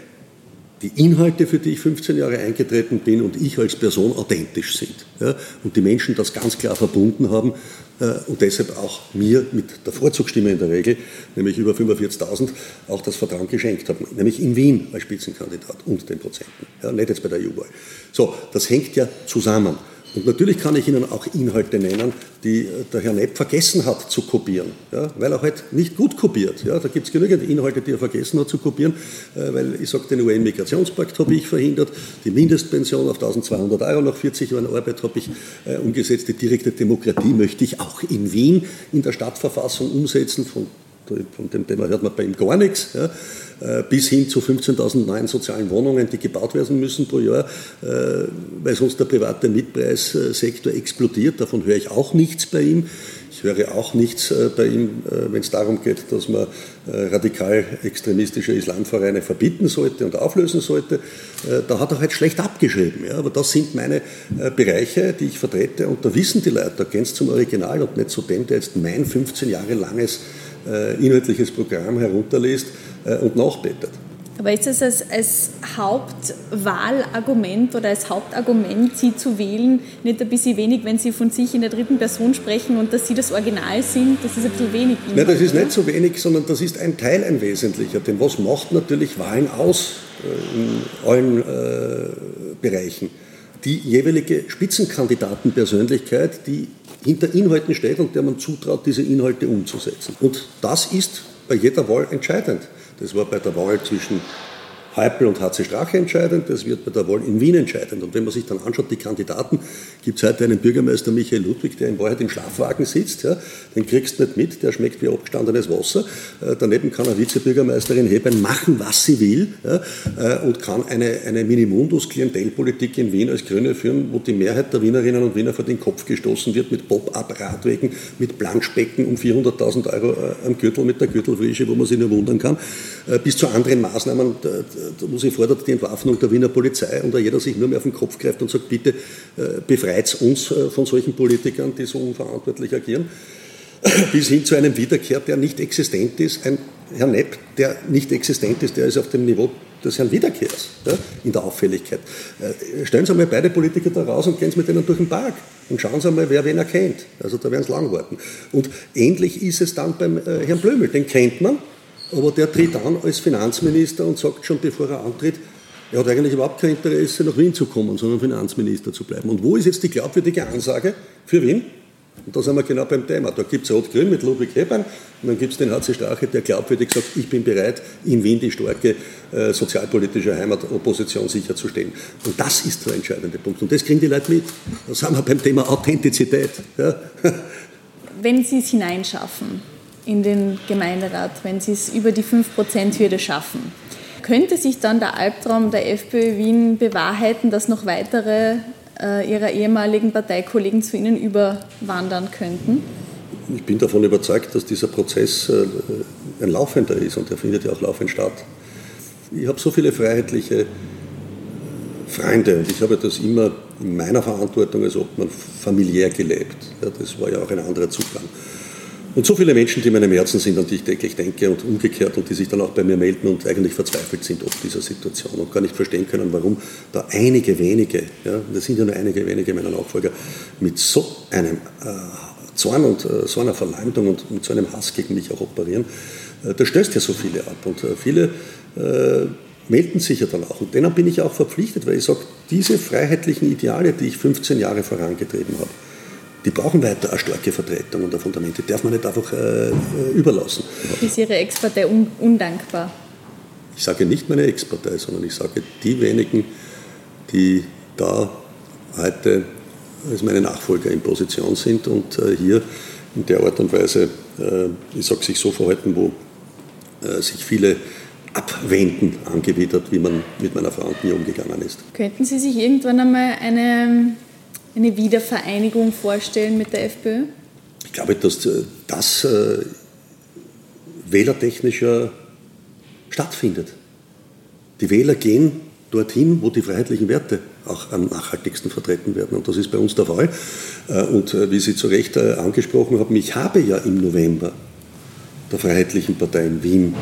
die Inhalte, für die ich 15 Jahre eingetreten bin und ich als Person authentisch sind. Ja, und die Menschen das ganz klar verbunden haben äh, und deshalb auch mir mit der Vorzugsstimme in der Regel, nämlich über 45.000, auch das Vertrauen geschenkt haben. Nämlich in Wien als Spitzenkandidat und den Prozenten. Ja, nicht jetzt bei der EU-Wahl. So, das hängt ja zusammen. Und natürlich kann ich Ihnen auch Inhalte nennen, die der Herr Nepp vergessen hat zu kopieren, ja, weil er halt nicht gut kopiert. Ja. Da gibt es genügend Inhalte, die er vergessen hat zu kopieren, äh, weil ich sage, den UN-Migrationspakt habe ich verhindert, die Mindestpension auf 1200 Euro nach 40 Jahren Arbeit habe ich äh, umgesetzt, die direkte Demokratie möchte ich auch in Wien in der Stadtverfassung umsetzen, von von dem Thema hört man bei ihm gar nichts, ja, äh, bis hin zu 15.000 neuen sozialen Wohnungen, die gebaut werden müssen pro Jahr, äh, weil sonst der private Mietpreissektor explodiert. Davon höre ich auch nichts bei ihm. Ich höre auch nichts äh, bei ihm, wenn es darum geht, dass man radikal extremistische Islamvereine verbieten sollte und auflösen sollte. Da hat er halt schlecht abgeschrieben. Aber das sind meine Bereiche, die ich vertrete. Und da wissen die Leute, da gehen zum Original und nicht zu dem, der jetzt mein 15 Jahre langes äh, inhaltliches Programm herunterliest äh, und nachbettet. Aber ist es als, als, Hauptwahlargument oder als Hauptargument, Sie zu wählen, nicht ein bisschen wenig, wenn Sie von sich in der dritten Person sprechen und dass Sie das Original sind? Das ist ein bisschen wenig. Nein, das ist nicht so wenig, sondern das ist ein Teil, ein wesentlicher. Denn was macht natürlich Wahlen aus äh, in allen äh, Bereichen? Die jeweilige Spitzenkandidatenpersönlichkeit, die hinter Inhalten steht und der man zutraut, diese Inhalte umzusetzen. Und das ist bei jeder Wahl entscheidend. Das war bei der Wahl zwischen Heipel und HC Strache entscheidend, das wird bei der Wahl in Wien entscheidend. Und wenn man sich dann anschaut, die Kandidaten, gibt es heute einen Bürgermeister Michael Ludwig, der in Wahrheit im Schlafwagen sitzt, ja, den kriegst du nicht mit, der schmeckt wie abgestandenes Wasser. Äh, daneben kann eine Vizebürgermeisterin Heben machen, was sie will ja, äh, und kann eine, eine Minimundus-Klientelpolitik in Wien als Grüne führen, wo die Mehrheit der Wienerinnen und Wiener vor den Kopf gestoßen wird mit Pop-up-Radwegen, mit Planschbecken um 400.000 Euro äh, am Gürtel mit der Gürtelfrische, wo man sich nur wundern kann, bis zu anderen Maßnahmen wo sie fordert die Entwaffnung der Wiener Polizei und da jeder sich nur mehr auf den Kopf greift und sagt, bitte äh, befreit uns äh, von solchen Politikern, die so unverantwortlich agieren, bis hin zu einem Wiederkehr, der nicht existent ist. Ein Herr Nepp, der nicht existent ist, der ist auf dem Niveau des Herrn Wiederkehrs ja, in der Auffälligkeit. Äh, stellen Sie einmal beide Politiker da raus und gehen Sie mit denen durch den Park und schauen Sie einmal, wer wen erkennt. Also da werden Sie lang warten. Und ähnlich ist es dann beim äh, Herrn Blömel. Den kennt man, aber der tritt an als Finanzminister und sagt schon, bevor er antritt, er hat eigentlich überhaupt kein Interesse, nach Wien zu kommen, sondern Finanzminister zu bleiben. Und wo ist jetzt die glaubwürdige Ansage für Wien? Und da sind wir genau beim Thema. Da gibt es Rot-Grün mit Ludwig Hebern und dann gibt es den HC Strache, der glaubwürdig sagt, ich bin bereit, in Wien die starke äh, sozialpolitische Heimatopposition sicherzustellen. Und das ist der entscheidende Punkt. Und das kriegen die Leute mit. Da sind wir beim Thema Authentizität. Ja? Wenn Sie es hineinschaffen, in den Gemeinderat, wenn sie es über die 5%-Hürde schaffen. Könnte sich dann der Albtraum der FPÖ Wien bewahrheiten, dass noch weitere äh, ihrer ehemaligen Parteikollegen zu ihnen überwandern könnten? Ich bin davon überzeugt, dass dieser Prozess äh, ein laufender ist und er findet ja auch laufend statt. Ich habe so viele freiheitliche Freunde und ich habe das immer in meiner Verantwortung als Obmann familiär gelebt. Ja, das war ja auch ein anderer Zugang. Und so viele Menschen, die in meinem Herzen sind, an die ich täglich denke und umgekehrt und die sich dann auch bei mir melden und eigentlich verzweifelt sind ob dieser Situation und gar nicht verstehen können, warum da einige wenige, ja, das sind ja nur einige wenige meiner Nachfolger, mit so einem äh, Zorn und äh, so einer Verleumdung und mit so einem Hass gegen mich auch operieren. Äh, das stößt ja so viele ab und äh, viele äh, melden sich ja dann auch. Und denen bin ich auch verpflichtet, weil ich sage, diese freiheitlichen Ideale, die ich 15 Jahre vorangetrieben habe, die brauchen weiter eine starke Vertretung und ein Fundament. Die darf man nicht einfach äh, überlassen. Ist Ihre Ex-Partei un undankbar? Ich sage nicht meine Ex-Partei, sondern ich sage die wenigen, die da heute als meine Nachfolger in Position sind und äh, hier in der Art und Weise, äh, ich sage, sich so verhalten, wo äh, sich viele abwenden angewidert, wie man mit meiner Frau nie umgegangen ist. Könnten Sie sich irgendwann einmal eine, eine Wiedervereinigung vorstellen mit der FPÖ? Ich glaube, dass das äh, wählertechnischer stattfindet. Die Wähler gehen dorthin, wo die freiheitlichen Werte auch am nachhaltigsten vertreten werden. Und das ist bei uns der Fall. Äh, und äh, wie Sie zu Recht äh, angesprochen haben, ich habe ja im November der Freiheitlichen Partei in Wien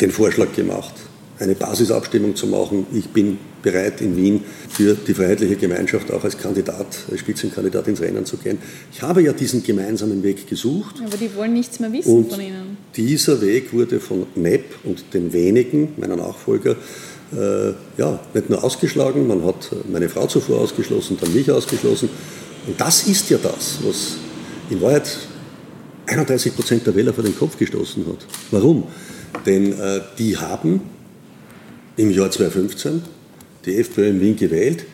den Vorschlag gemacht, eine Basisabstimmung zu machen. Ich bin bereit, in Wien für die Freiheitliche Gemeinschaft auch als Kandidat, als Spitzenkandidat ins Rennen zu gehen. Ich habe ja diesen gemeinsamen Weg gesucht. Aber die wollen nichts mehr wissen und von Ihnen. Dieser Weg wurde von MEP und den wenigen, meiner Nachfolger, äh, ja, nicht nur ausgeschlagen, man hat meine Frau zuvor ausgeschlossen, dann mich ausgeschlossen. Und das ist ja das, was in Wahrheit 31 Prozent der Wähler vor den Kopf gestoßen hat. Warum? Denn äh, die haben im Jahr 2015 die FPÖ in Wien gewählt,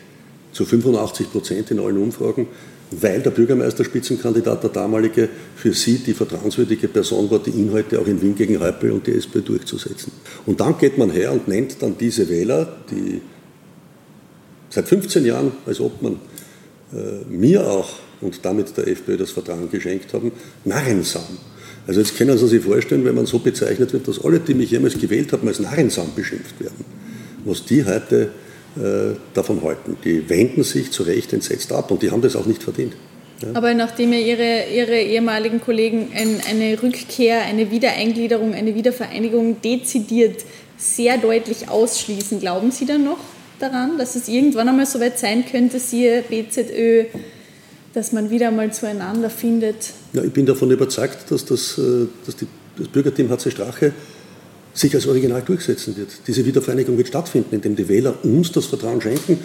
zu 85 Prozent in allen Umfragen, weil der Bürgermeisterspitzenkandidat, der damalige, für sie die vertrauenswürdige Person war, die Inhalte auch in Wien gegen Häupl und die SPÖ durchzusetzen. Und dann geht man her und nennt dann diese Wähler, die seit 15 Jahren als Obmann äh, mir auch und damit der FPÖ das Vertrauen geschenkt haben, Narrensam. Also jetzt können Sie sich vorstellen, wenn man so bezeichnet wird, dass alle, die mich jemals gewählt haben, als Narrensam beschimpft werden. Was die heute äh, davon halten. Die wenden sich zu Recht entsetzt ab und die haben das auch nicht verdient. Ja. Aber nachdem ja Ihre, Ihre ehemaligen Kollegen ein, eine Rückkehr, eine Wiedereingliederung, eine Wiedervereinigung dezidiert sehr deutlich ausschließen, glauben Sie dann noch daran, dass es irgendwann einmal so weit sein könnte, siehe BZÖ, dass man wieder mal zueinander findet? Ja, ich bin davon überzeugt, dass das, äh, dass die, das Bürgerteam HC Strache sich als Original durchsetzen wird. Diese Wiedervereinigung wird stattfinden, indem die Wähler uns das Vertrauen schenken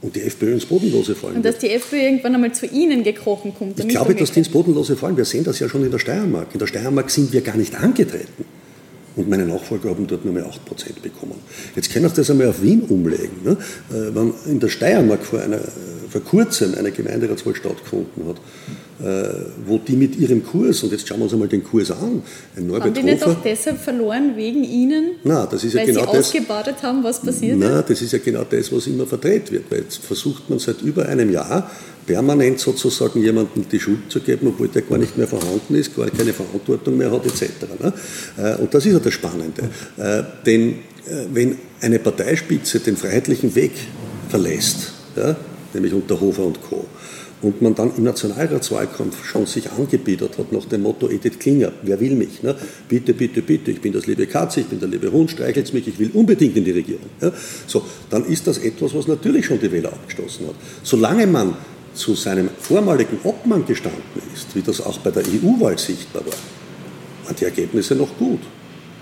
und die FPÖ ins Bodenlose fallen. Und dass die FPÖ irgendwann einmal zu Ihnen gekrochen kommt. Ich glaube, dass die ins Bodenlose fallen. Wir sehen das ja schon in der Steiermark. In der Steiermark sind wir gar nicht angetreten. Und meine Nachfolger haben dort nur mehr 8% bekommen. Jetzt können Sie das einmal auf Wien umlegen. Ne? Äh, wenn in der Steiermark vor, einer, vor kurzem eine Gemeinderatswahl stattgefunden hat, äh, wo die mit ihrem Kurs, und jetzt schauen wir uns einmal den Kurs an, ein Norbert Haben die nicht auch deshalb verloren, wegen Ihnen? Nein, das ist ja weil genau Sie das. ausgebadet haben, was passiert Nein, das ist ja genau das, was immer verdreht wird. Weil jetzt versucht man seit über einem Jahr permanent sozusagen jemandem die Schuld zu geben, obwohl der gar nicht mehr vorhanden ist, gar keine Verantwortung mehr hat, etc. Ne? Äh, und das ist ja das Spannende. Äh, denn wenn eine Parteispitze den freiheitlichen Weg verlässt, nämlich unter Hofer und Co., und man dann im Nationalratswahlkampf schon sich angebietet hat nach dem Motto Edith Klinger, wer will mich? Ne? Bitte, bitte, bitte, ich bin das liebe Katze, ich bin der liebe Hund, streichelt mich, ich will unbedingt in die Regierung. Ja? So, dann ist das etwas, was natürlich schon die Wähler abgestoßen hat. Solange man zu seinem vormaligen Obmann gestanden ist, wie das auch bei der EU-Wahl sichtbar war, waren die Ergebnisse noch gut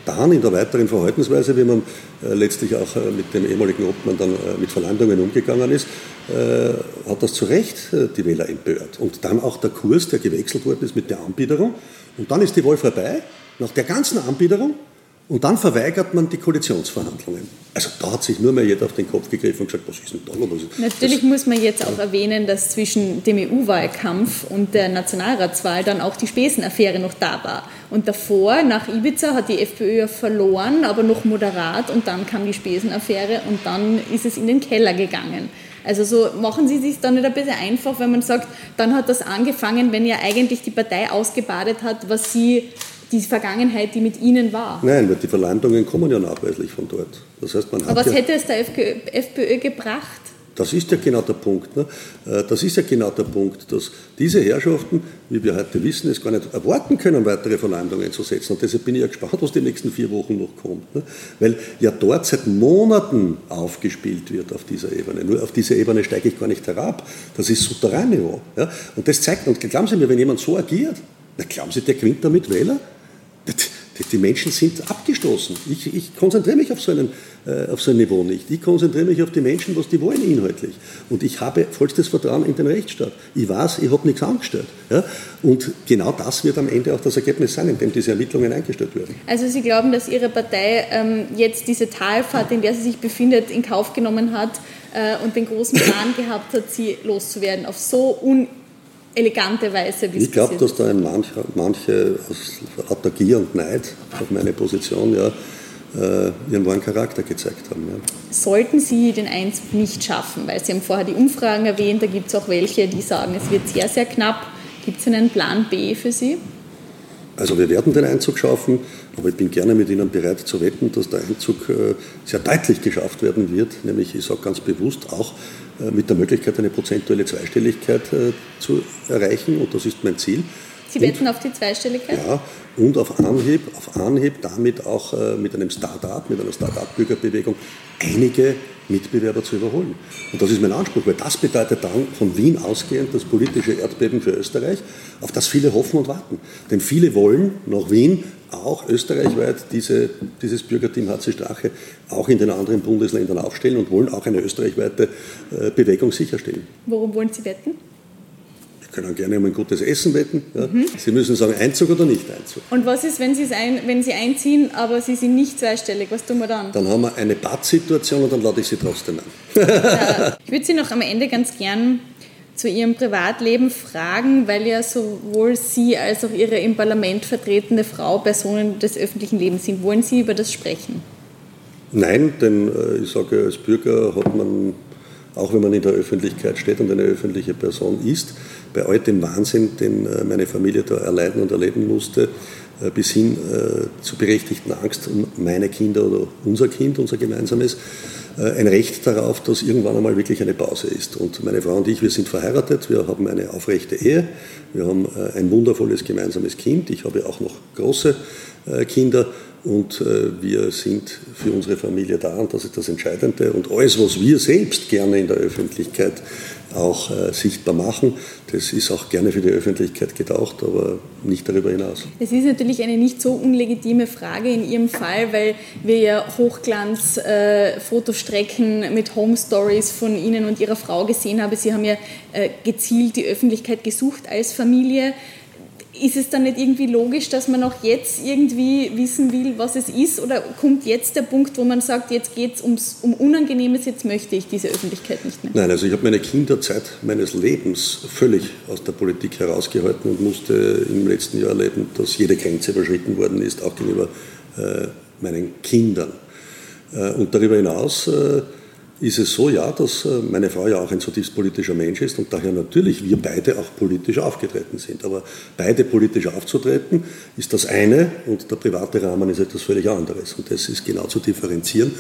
dann in der weiteren Verhaltensweise, wie man äh, letztlich auch äh, mit dem ehemaligen Obmann dann äh, mit Verleumdungen umgegangen ist, hat das zu Recht die Wähler empört. Und dann auch der Kurs, der gewechselt worden ist mit der Anbiederung. Und dann ist die Wahl vorbei, nach der ganzen Anbiederung, und dann verweigert man die Koalitionsverhandlungen. Also da hat sich nur mehr jeder auf den Kopf gegriffen und gesagt, was ist denn da los? Natürlich das, muss man jetzt auch erwähnen, dass zwischen dem EU-Wahlkampf und der Nationalratswahl dann auch die Spesenaffäre noch da war. Und davor, nach Ibiza, hat die FPÖ verloren, aber noch moderat und dann kam die Spesenaffäre und dann ist es in den Keller gegangen. Also so machen Sie sich dann nicht ein bisschen einfach, wenn man sagt, dann hat das angefangen, wenn ja eigentlich die Partei ausgebadet hat, was Sie die Vergangenheit, die mit Ihnen war. Nein, weil die Verleumdungen kommen ja nachweislich von dort. Das heißt, man Aber was ja, hätte es der FPÖ, FPÖ gebracht? Das ist ja genau der Punkt. Ne? Äh, das ist ja genau der Punkt, dass diese Herrschaften, wie wir heute wissen, es gar nicht erwarten können, weitere Verleumdungen zu setzen. Und deshalb bin ich ja gespannt, was die nächsten vier Wochen noch kommt. Ne? Weil ja dort seit Monaten aufgespielt wird auf dieser Ebene. Nur auf dieser Ebene steige ich gar nicht herab. Das ist Souterrainniveau. Ja? Und das zeigt, und glauben Sie mir, wenn jemand so agiert, na, glauben Sie, der gewinnt damit Wähler? Die Menschen sind abgestoßen. Ich, ich konzentriere mich auf so, einen, äh, auf so ein Niveau nicht. Ich konzentriere mich auf die Menschen, was die wollen inhaltlich. Und ich habe vollstes Vertrauen in den Rechtsstaat. Ich weiß, ich habe nichts angestellt. Ja? Und genau das wird am Ende auch das Ergebnis sein, in dem diese Ermittlungen eingestellt werden. Also Sie glauben, dass Ihre Partei ähm, jetzt diese Talfahrt, in der sie sich befindet, in Kauf genommen hat äh, und den großen Plan gehabt hat, sie loszuwerden auf so un elegante Weise, wie Ich glaube, dass da ein manch, manche aus Autarkie und Neid auf meine Position ja, äh, ihren wahren Charakter gezeigt haben. Ja. Sollten Sie den Einzug nicht schaffen, weil Sie haben vorher die Umfragen erwähnt, da gibt es auch welche, die sagen, es wird sehr, sehr knapp. Gibt es einen Plan B für Sie? Also wir werden den Einzug schaffen, aber ich bin gerne mit Ihnen bereit zu wetten, dass der Einzug äh, sehr deutlich geschafft werden wird, nämlich ich sage ganz bewusst auch mit der Möglichkeit, eine prozentuelle Zweistelligkeit äh, zu erreichen und das ist mein Ziel. Sie wetten und, auf die Zweistelligkeit? Ja, und auf Anhieb, auf Anhieb damit auch mit einem Start-up, mit einer Start-up-Bürgerbewegung einige Mitbewerber zu überholen. Und das ist mein Anspruch, weil das bedeutet dann von Wien ausgehend das politische Erdbeben für Österreich, auf das viele hoffen und warten. Denn viele wollen nach Wien auch österreichweit diese, dieses Bürgerteam HC Strache auch in den anderen Bundesländern aufstellen und wollen auch eine österreichweite äh, Bewegung sicherstellen. Worum wollen Sie wetten? Können gerne um ein gutes Essen wetten. Ja. Mhm. Sie müssen sagen, Einzug oder nicht Einzug. Und was ist, wenn, ein, wenn Sie einziehen, aber Sie sind nicht zweistellig? Was tun wir dann? Dann haben wir eine Bad-Situation und dann lade ich Sie trotzdem ein. ja, ich würde Sie noch am Ende ganz gern zu Ihrem Privatleben fragen, weil ja sowohl Sie als auch Ihre im Parlament vertretene Frau Personen des öffentlichen Lebens sind. Wollen Sie über das sprechen? Nein, denn äh, ich sage, als Bürger hat man, auch wenn man in der Öffentlichkeit steht und eine öffentliche Person ist, bei all dem Wahnsinn, den äh, meine Familie da erleiden und erleben musste, äh, bis hin äh, zu berechtigten Angst um meine Kinder oder unser Kind, unser gemeinsames, ein Recht darauf, dass irgendwann einmal wirklich eine Pause ist. Und meine Frau und ich, wir sind verheiratet, wir haben eine aufrechte Ehe, wir haben ein wundervolles gemeinsames Kind, ich habe auch noch große Kinder und wir sind für unsere Familie da und das ist das Entscheidende. Und alles, was wir selbst gerne in der Öffentlichkeit auch äh, sichtbar machen. Das ist auch gerne für die Öffentlichkeit gedacht, aber nicht darüber hinaus. Es ist natürlich eine nicht so unlegitime Frage in Ihrem Fall, weil wir ja Hochglanz-Fotostrecken äh, mit Home Stories von Ihnen und Ihrer Frau gesehen haben. Sie haben ja äh, gezielt die Öffentlichkeit gesucht als Familie ist es dann nicht irgendwie logisch, dass man auch jetzt irgendwie wissen will, was es ist? Oder kommt jetzt der Punkt, wo man sagt, jetzt geht es um Unangenehmes, jetzt möchte ich diese Öffentlichkeit nicht mehr? Nein, also ich habe meine Kinderzeit meines Lebens völlig aus der Politik herausgehalten und musste im letzten Jahr erleben, dass jede Grenze überschritten worden ist, auch gegenüber äh, meinen Kindern. Äh, und darüber hinaus äh, ist es so, ja, dass äh, meine Frau ja auch ein zutiefst politischer Mensch ist und daher natürlich wir beide auch politisch aufgetreten sind. Aber beide politisch aufzutreten ist das eine und der private Rahmen ist etwas völlig anderes. Und das ist genau zu differenzieren.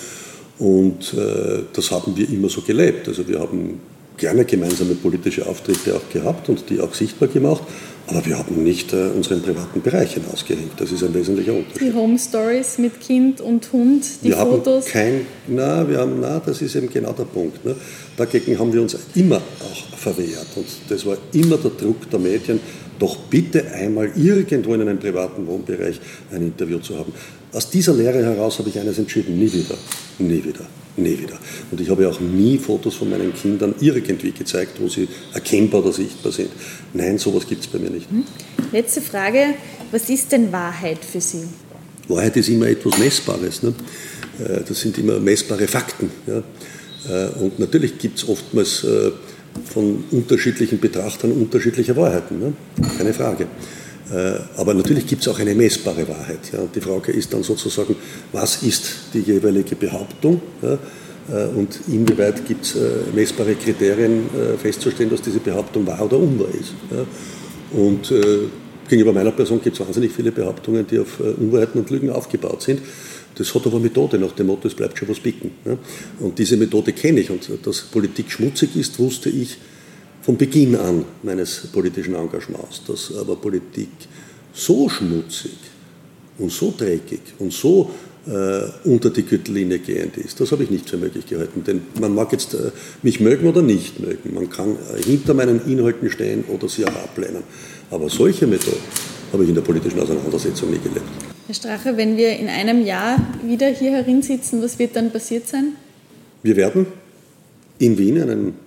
Und äh, das haben wir immer so gelebt. Also wir haben gerne gemeinsame politische Auftritte auch gehabt und die auch sichtbar gemacht. Aber wir haben nicht äh, unseren privaten Bereich hinausgehängt. Das ist ein wesentlicher Unterschied. Die Home Stories mit Kind und Hund, die wir Fotos? Haben kein, na, wir haben, na, das ist eben genau der Punkt. Ne? Dagegen haben wir uns immer auch verwehrt. Und das war immer der Druck der Medien, doch bitte einmal irgendwo in einem privaten Wohnbereich ein Interview zu haben. Aus dieser Lehre heraus habe ich eines entschieden, nie wieder, nie wieder nie wieder. Und ich habe auch nie Fotos von meinen Kindern irgendwie gezeigt, wo sie erkennbar oder sichtbar sind. Nein, sowas gibt es bei mir nicht. Hm. Letzte Frage, was ist denn Wahrheit für Sie? Wahrheit ist immer etwas Messbares. Ne? Äh, das sind immer messbare Fakten. Ja? Äh, und natürlich gibt es oftmals äh, von unterschiedlichen Betrachtern unterschiedliche Wahrheiten, ne? keine Frage. Äh, aber natürlich gibt es auch eine messbare Wahrheit. Ja. Die Frage ist dann sozusagen, was ist die jeweilige Behauptung äh, und inwieweit gibt es äh, messbare Kriterien festzustellen, dass diese Behauptung wahr oder unwahr ist. Und gegenüber meiner Person gibt es wahnsinnig viele Behauptungen, die auf Unwahrheiten und Lügen aufgebaut sind. Das hat aber Methode nach dem Motto, es bleibt schon was bicken. Und diese Methode kenne ich. Und dass Politik schmutzig ist, wusste ich von Beginn an meines politischen Engagements, dass aber Politik so schmutzig und so dreckig und so äh, unter die Gürtellinie gehend ist, das habe ich nicht für möglich gehalten. Denn man mag jetzt äh, mich mögen oder nicht mögen, man kann äh, hinter meinen Inhalten stehen oder sie auch ablehnen. Aber solche Methoden habe ich in der politischen Auseinandersetzung nie gelebt. Herr Strache, wenn wir in einem Jahr wieder hier herinsitzen, was wird dann passiert sein? Wir werden in Wien einen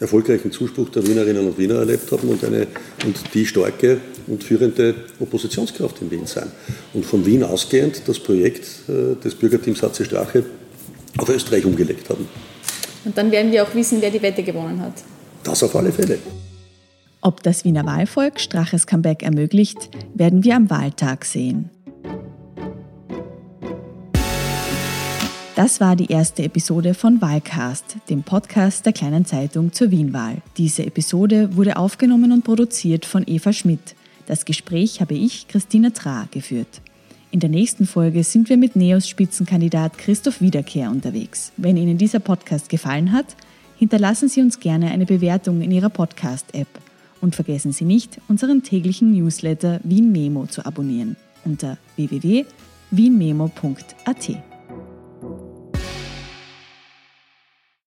erfolgreichen Zuspruch der Wienerinnen und Wiener erlebt haben und, eine, und die starke und führende Oppositionskraft in Wien sein. Und von Wien ausgehend das Projekt äh, des Bürgerteams HC Strache auf Österreich umgelegt haben. Und dann werden wir auch wissen, wer die Wette gewonnen hat. Das auf alle Fälle. Ob das Wiener Wahlvolk Straches Comeback ermöglicht, werden wir am Wahltag sehen. Das war die erste Episode von Wahlcast, dem Podcast der kleinen Zeitung zur Wienwahl. Diese Episode wurde aufgenommen und produziert von Eva Schmidt. Das Gespräch habe ich, Christina Tra, geführt. In der nächsten Folge sind wir mit Neos Spitzenkandidat Christoph Wiederkehr unterwegs. Wenn Ihnen dieser Podcast gefallen hat, hinterlassen Sie uns gerne eine Bewertung in Ihrer Podcast-App. Und vergessen Sie nicht, unseren täglichen Newsletter Wien Memo zu abonnieren unter www.wienmemo.at.